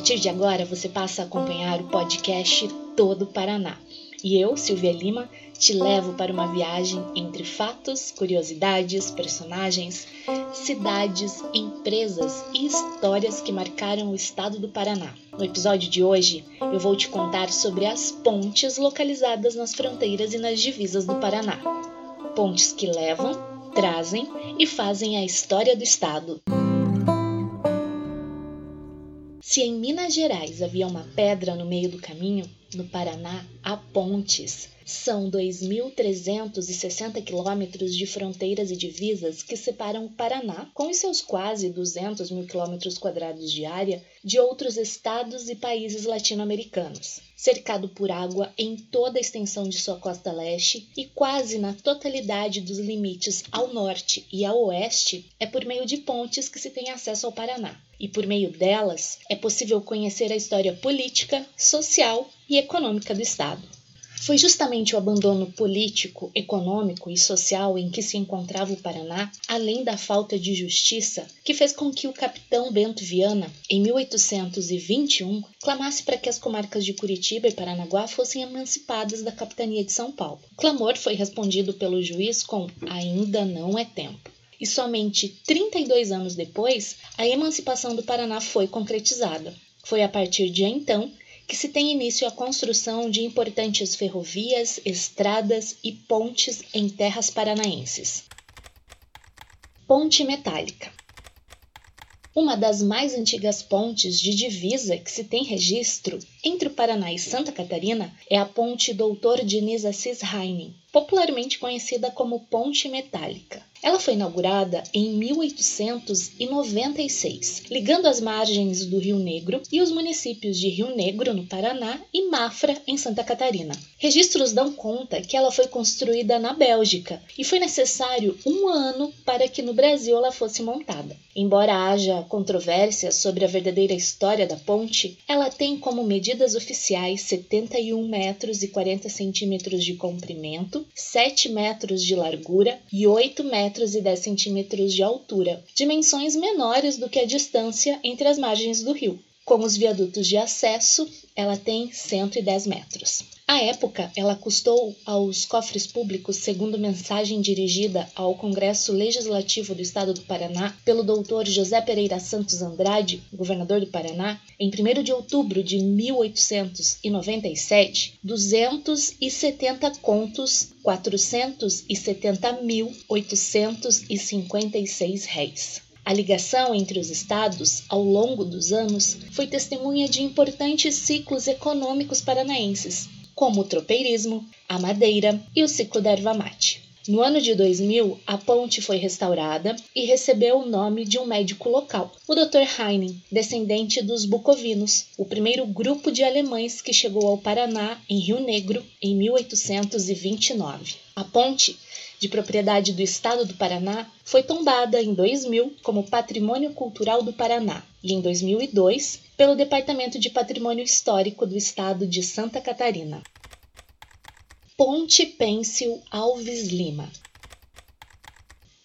partir de agora você passa a acompanhar o podcast Todo Paraná. E eu, Silvia Lima, te levo para uma viagem entre fatos, curiosidades, personagens, cidades, empresas e histórias que marcaram o estado do Paraná. No episódio de hoje, eu vou te contar sobre as pontes localizadas nas fronteiras e nas divisas do Paraná. Pontes que levam, trazem e fazem a história do estado. Se em Minas Gerais havia uma pedra no meio do caminho, no Paraná há pontes. São 2.360 quilômetros de fronteiras e divisas que separam o Paraná, com os seus quase 200 mil quilômetros quadrados de área, de outros estados e países latino-americanos. Cercado por água em toda a extensão de sua costa leste e quase na totalidade dos limites ao norte e ao oeste, é por meio de pontes que se tem acesso ao Paraná e por meio delas é possível conhecer a história política, social e econômica do Estado. Foi justamente o abandono político, econômico e social em que se encontrava o Paraná, além da falta de justiça, que fez com que o capitão Bento Viana, em 1821, clamasse para que as comarcas de Curitiba e Paranaguá fossem emancipadas da capitania de São Paulo. O clamor foi respondido pelo juiz com ainda não é tempo e somente 32 anos depois, a emancipação do Paraná foi concretizada. Foi a partir de então que se tem início a construção de importantes ferrovias, estradas e pontes em terras paranaenses. Ponte Metálica uma das mais antigas pontes de divisa que se tem registro entre o Paraná e Santa Catarina é a Ponte Doutor Diniz Assis Heinen, popularmente conhecida como Ponte Metálica. Ela foi inaugurada em 1896, ligando as margens do Rio Negro e os municípios de Rio Negro, no Paraná, e Mafra, em Santa Catarina. Registros dão conta que ela foi construída na Bélgica e foi necessário um ano para que no Brasil ela fosse montada. Embora haja controvérsias sobre a verdadeira história da ponte, ela tem como medidas oficiais 71 metros e 40 centímetros de comprimento, 7 metros de largura e 8 metros metros e 10 centímetros de altura, dimensões menores do que a distância entre as margens do rio. Com os viadutos de acesso, ela tem 110 metros. À época, ela custou aos cofres públicos, segundo mensagem dirigida ao Congresso Legislativo do Estado do Paraná pelo doutor José Pereira Santos Andrade, governador do Paraná, em 1 de outubro de 1897, 270 contos 470.856 réis. A ligação entre os estados, ao longo dos anos, foi testemunha de importantes ciclos econômicos paranaenses, como o tropeirismo, a madeira e o ciclo da erva mate. No ano de 2000, a ponte foi restaurada e recebeu o nome de um médico local, o Dr. Heinen, descendente dos Bucovinos, o primeiro grupo de alemães que chegou ao Paraná, em Rio Negro, em 1829. A ponte de propriedade do Estado do Paraná, foi tombada em 2000 como Patrimônio Cultural do Paraná e em 2002 pelo Departamento de Patrimônio Histórico do Estado de Santa Catarina. Ponte Pêncil Alves Lima.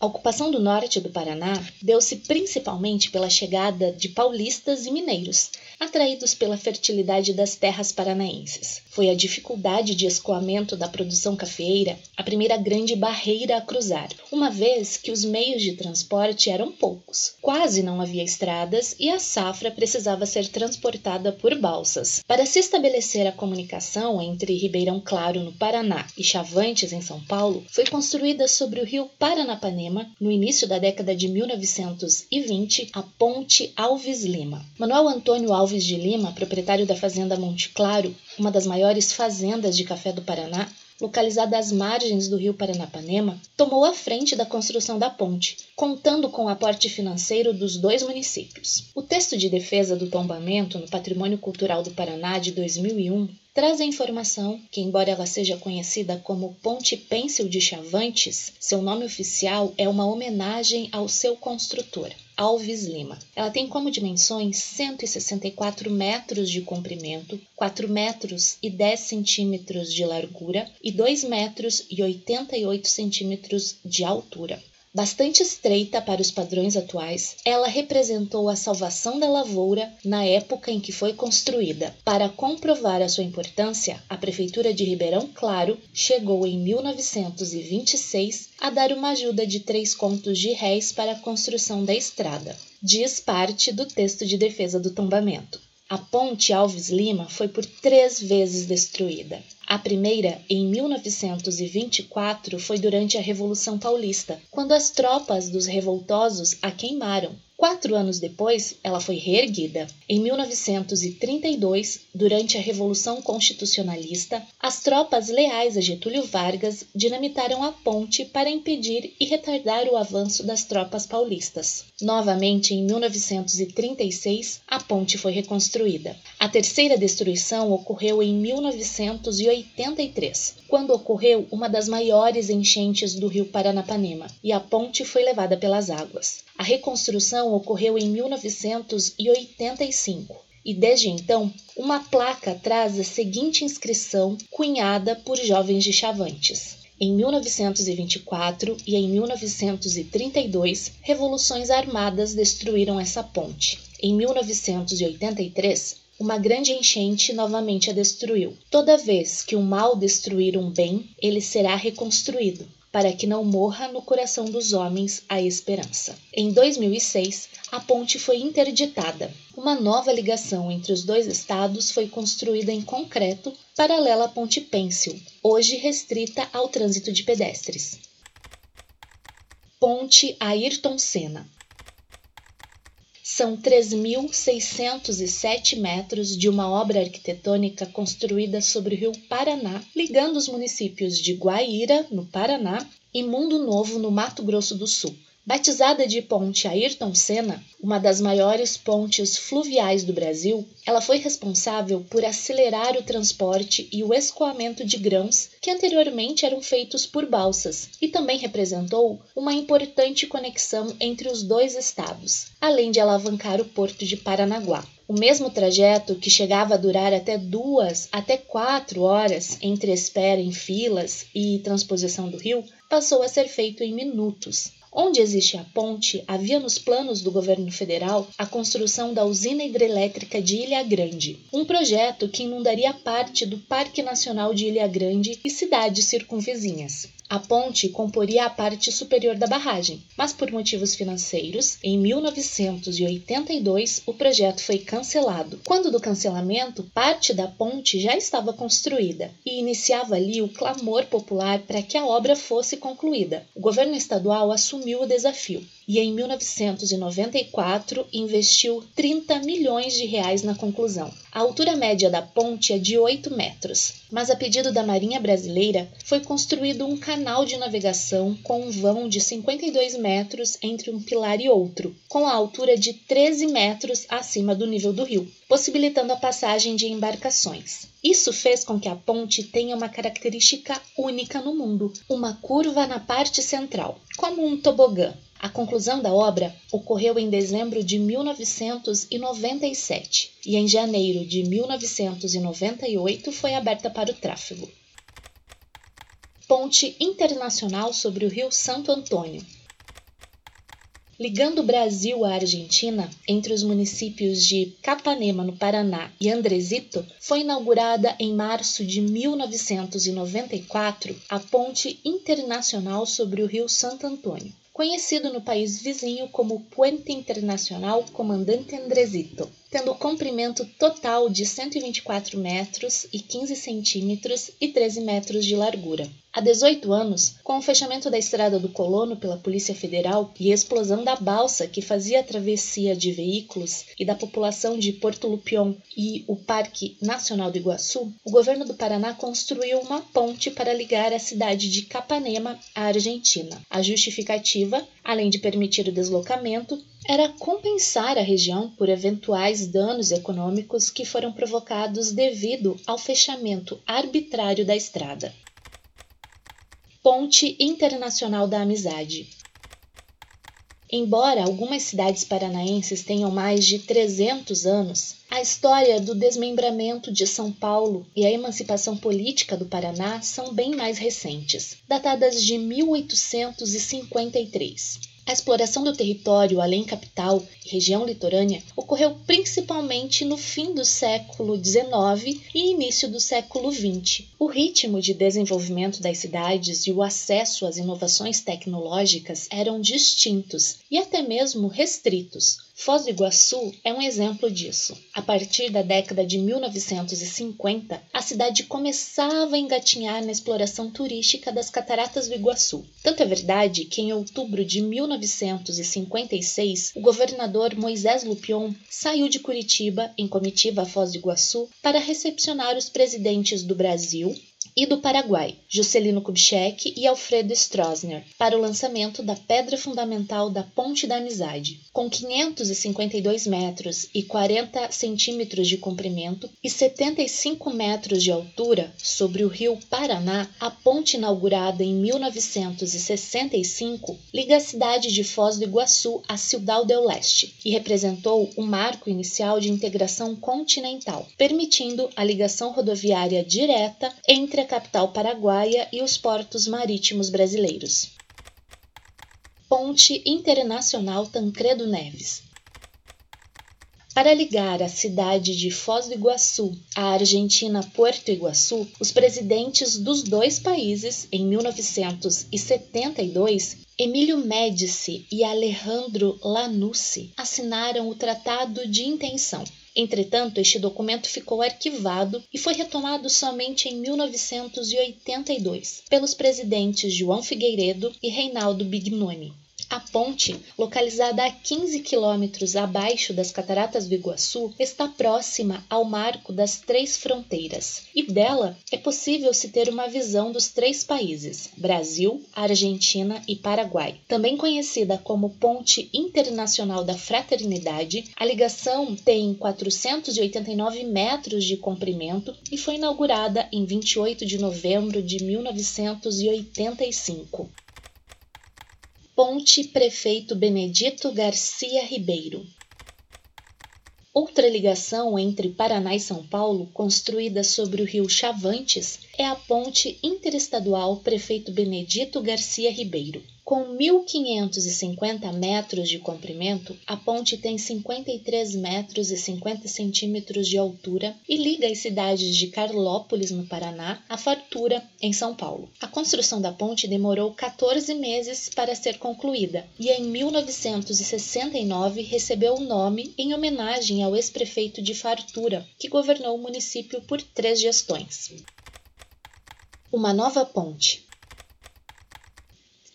A ocupação do norte do Paraná deu-se principalmente pela chegada de paulistas e mineiros, atraídos pela fertilidade das terras paranaenses. Foi a dificuldade de escoamento da produção cafeeira a primeira grande barreira a cruzar, uma vez que os meios de transporte eram poucos. Quase não havia estradas e a safra precisava ser transportada por balsas. Para se estabelecer a comunicação entre Ribeirão Claro, no Paraná, e Chavantes, em São Paulo, foi construída sobre o rio Paranapanema no início da década de 1920, a Ponte Alves Lima. Manuel Antônio Alves de Lima, proprietário da Fazenda Monte Claro, uma das maiores fazendas de café do Paraná, localizada às margens do rio Paranapanema, tomou a frente da construção da ponte, contando com o aporte financeiro dos dois municípios. O texto de defesa do tombamento no Patrimônio Cultural do Paraná de 2001 traz a informação que, embora ela seja conhecida como Ponte Pêncil de Chavantes, seu nome oficial é uma homenagem ao seu construtor, Alves Lima. Ela tem como dimensões 164 metros de comprimento, 4 metros e 10 centímetros de largura e 2 metros e 88 centímetros de altura. Bastante estreita para os padrões atuais, ela representou a salvação da lavoura na época em que foi construída. Para comprovar a sua importância, a Prefeitura de Ribeirão Claro chegou em 1926 a dar uma ajuda de três contos de réis para a construção da estrada. Diz parte do texto de defesa do tombamento. A ponte Alves Lima foi por três vezes destruída. A primeira, em 1924, foi durante a Revolução Paulista, quando as tropas dos revoltosos a queimaram. Quatro anos depois, ela foi reerguida. Em 1932, durante a Revolução Constitucionalista, as tropas leais a Getúlio Vargas dinamitaram a ponte para impedir e retardar o avanço das tropas paulistas. Novamente, em 1936, a ponte foi reconstruída. A terceira destruição ocorreu em 1983, quando ocorreu uma das maiores enchentes do rio Paranapanema e a ponte foi levada pelas águas. A reconstrução ocorreu em 1985 e desde então uma placa traz a seguinte inscrição cunhada por jovens de Chavantes. Em 1924 e em 1932, revoluções armadas destruíram essa ponte. Em 1983, uma grande enchente novamente a destruiu. Toda vez que o mal destruir um bem, ele será reconstruído para que não morra no coração dos homens a esperança. Em 2006, a ponte foi interditada. Uma nova ligação entre os dois estados foi construída em concreto, paralela à Ponte Pêncil, hoje restrita ao trânsito de pedestres. Ponte Ayrton Senna são 3.607 metros de uma obra arquitetônica construída sobre o rio Paraná, ligando os municípios de Guaíra, no Paraná, e Mundo Novo, no Mato Grosso do Sul. Batizada de Ponte Ayrton Senna, uma das maiores pontes fluviais do Brasil, ela foi responsável por acelerar o transporte e o escoamento de grãos que anteriormente eram feitos por balsas e também representou uma importante conexão entre os dois estados, além de alavancar o porto de Paranaguá. O mesmo trajeto, que chegava a durar até duas até quatro horas entre espera em filas e transposição do rio, passou a ser feito em minutos. Onde existe a ponte, havia nos planos do governo federal a construção da usina hidrelétrica de Ilha Grande, um projeto que inundaria parte do Parque Nacional de Ilha Grande e cidades circunvizinhas. A ponte comporia a parte superior da barragem, mas por motivos financeiros, em 1982 o projeto foi cancelado. Quando do cancelamento, parte da ponte já estava construída e iniciava ali o clamor popular para que a obra fosse concluída. O governo estadual assumiu o desafio e em 1994 investiu 30 milhões de reais na conclusão. A altura média da ponte é de 8 metros, mas a pedido da Marinha Brasileira foi construído um canal de navegação com um vão de 52 metros entre um pilar e outro, com a altura de 13 metros acima do nível do rio, possibilitando a passagem de embarcações. Isso fez com que a ponte tenha uma característica única no mundo, uma curva na parte central, como um tobogã. A conclusão da obra ocorreu em dezembro de 1997 e em janeiro de 1998 foi aberta para o tráfego. Ponte Internacional sobre o Rio Santo Antônio. Ligando o Brasil à Argentina, entre os municípios de Capanema, no Paraná, e Andresito, foi inaugurada em março de 1994 a Ponte Internacional sobre o Rio Santo Antônio conhecido no país vizinho como Puente Internacional Comandante Andresito, tendo comprimento total de 124 metros e 15 centímetros e 13 metros de largura. Há 18 anos, com o fechamento da Estrada do Colono pela Polícia Federal e a explosão da balsa que fazia a travessia de veículos e da população de Porto Lupion e o Parque Nacional do Iguaçu, o governo do Paraná construiu uma ponte para ligar a cidade de Capanema à Argentina. A justificativa, além de permitir o deslocamento, era compensar a região por eventuais danos econômicos que foram provocados devido ao fechamento arbitrário da estrada. Ponte Internacional da Amizade. Embora algumas cidades paranaenses tenham mais de 300 anos, a história do desmembramento de São Paulo e a emancipação política do Paraná são bem mais recentes, datadas de 1853. A exploração do território além capital e região litorânea ocorreu principalmente no fim do século XIX e início do século XX. O ritmo de desenvolvimento das cidades e o acesso às inovações tecnológicas eram distintos e até mesmo restritos, Foz do Iguaçu é um exemplo disso. A partir da década de 1950, a cidade começava a engatinhar na exploração turística das Cataratas do Iguaçu. Tanto é verdade que em outubro de 1956, o governador Moisés Lupion saiu de Curitiba em comitiva a Foz do Iguaçu para recepcionar os presidentes do Brasil, e do Paraguai, Juscelino Kubitschek e Alfredo Stroessner, para o lançamento da pedra fundamental da Ponte da Amizade. Com 552 metros e 40 centímetros de comprimento e 75 metros de altura sobre o rio Paraná, a ponte inaugurada em 1965 liga a cidade de Foz do Iguaçu a Ciudad del Leste e representou o marco inicial de integração continental, permitindo a ligação rodoviária direta entre a capital paraguaia e os portos marítimos brasileiros. Ponte Internacional Tancredo Neves. Para ligar a cidade de Foz do Iguaçu à Argentina Puerto Iguaçu, os presidentes dos dois países, em 1972, Emílio Médici e Alejandro Lanucci, assinaram o Tratado de Intenção, Entretanto, este documento ficou arquivado e foi retomado somente em 1982 pelos presidentes João Figueiredo e Reinaldo Bignoni. A ponte, localizada a 15 quilômetros abaixo das Cataratas do Iguaçu, está próxima ao Marco das Três Fronteiras e dela é possível se ter uma visão dos três países, Brasil, Argentina e Paraguai. Também conhecida como Ponte Internacional da Fraternidade, a ligação tem 489 metros de comprimento e foi inaugurada em 28 de novembro de 1985. Ponte Prefeito Benedito Garcia Ribeiro. Outra ligação entre Paraná e São Paulo, construída sobre o rio Chavantes, é a Ponte Interestadual Prefeito Benedito Garcia Ribeiro. Com 1.550 metros de comprimento, a ponte tem 53 metros e 50 centímetros de altura e liga as cidades de Carlópolis, no Paraná, a Fartura, em São Paulo. A construção da ponte demorou 14 meses para ser concluída e em 1969 recebeu o nome em homenagem ao ex-prefeito de Fartura, que governou o município por três gestões. Uma nova ponte.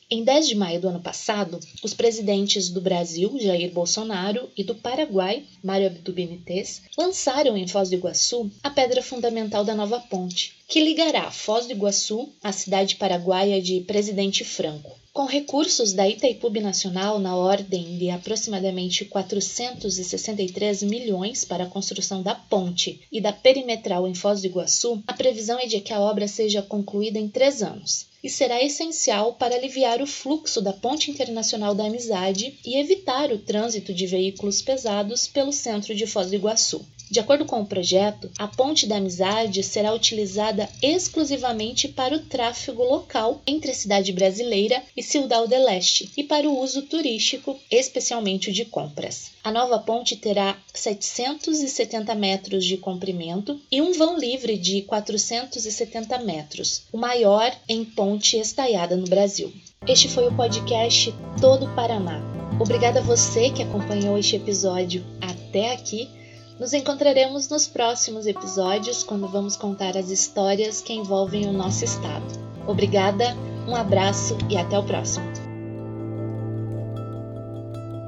Em 10 de maio do ano passado, os presidentes do Brasil, Jair Bolsonaro, e do Paraguai, Mário Abdo Benítez, lançaram em Foz do Iguaçu a pedra fundamental da nova ponte, que ligará Foz do Iguaçu à cidade paraguaia de Presidente Franco. Com recursos da Itaipu Nacional na ordem de aproximadamente 463 milhões para a construção da ponte e da perimetral em Foz do Iguaçu, a previsão é de que a obra seja concluída em três anos e será essencial para aliviar o fluxo da Ponte Internacional da Amizade e evitar o trânsito de veículos pesados pelo centro de Foz do Iguaçu. De acordo com o projeto, a Ponte da Amizade será utilizada exclusivamente para o tráfego local entre a cidade brasileira e Ciudad del Este e para o uso turístico, especialmente o de compras. A nova ponte terá 770 metros de comprimento e um vão livre de 470 metros, o maior em ponte estaiada no Brasil. Este foi o podcast Todo Paraná. Obrigada a você que acompanhou este episódio até aqui nos encontraremos nos próximos episódios quando vamos contar as histórias que envolvem o nosso estado. Obrigada, um abraço e até o próximo.